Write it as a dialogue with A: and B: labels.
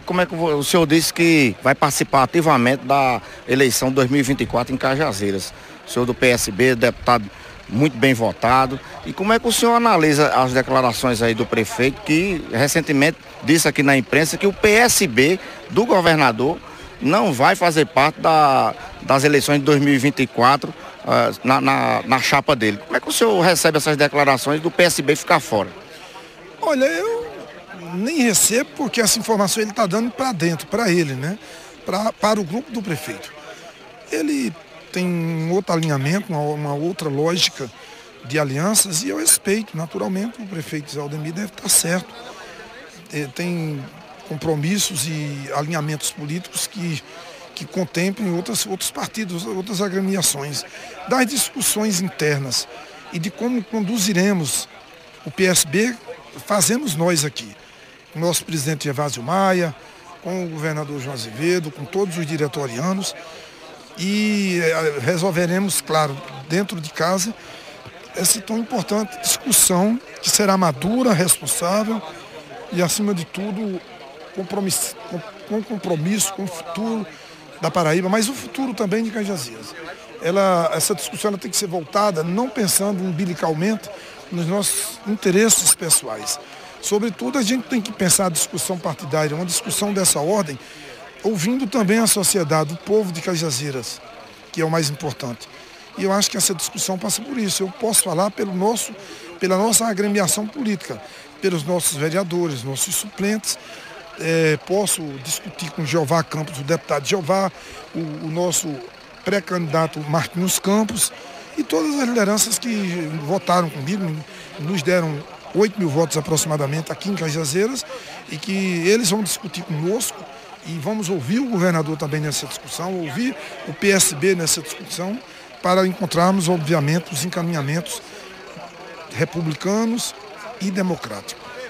A: Como é que o senhor disse que vai participar ativamente da eleição 2024 em Cajazeiras? O senhor do PSB, deputado muito bem votado. E como é que o senhor analisa as declarações aí do prefeito que recentemente disse aqui na imprensa que o PSB do governador não vai fazer parte da, das eleições de 2024 uh, ah, na, na, na, chapa dele. Como é que o senhor recebe essas declarações do PSB ficar fora?
B: Olha, eu nem recebo porque essa informação ele está dando para dentro, para ele, né? Pra, para o grupo do prefeito. Ele tem um outro alinhamento, uma, uma outra lógica de alianças e eu respeito, naturalmente, o prefeito Zé Aldemir deve estar certo. Ele tem compromissos e alinhamentos políticos que, que contemplem outras, outros partidos, outras agremiações, das discussões internas e de como conduziremos o PSB, fazemos nós aqui. Com o nosso presidente Evásio Maia, com o governador João Azevedo, com todos os diretorianos e eh, resolveremos, claro, dentro de casa, essa tão importante discussão que será madura, responsável e, acima de tudo, compromisso, com, com compromisso com o futuro da Paraíba, mas o futuro também de Cajazeiras. Ela, essa discussão ela tem que ser voltada não pensando umbilicalmente nos nossos interesses pessoais. Sobretudo, a gente tem que pensar a discussão partidária, uma discussão dessa ordem, ouvindo também a sociedade, o povo de Cajazeiras, que é o mais importante. E eu acho que essa discussão passa por isso. Eu posso falar pelo nosso, pela nossa agremiação política, pelos nossos vereadores, nossos suplentes, é, posso discutir com Jeová Campos, o deputado Jeová, o, o nosso pré-candidato Marquinhos Campos e todas as lideranças que votaram comigo, nos deram 8 mil votos aproximadamente aqui em Cajazeiras e que eles vão discutir conosco e vamos ouvir o governador também nessa discussão, ouvir o PSB nessa discussão para encontrarmos, obviamente, os encaminhamentos republicanos e democráticos.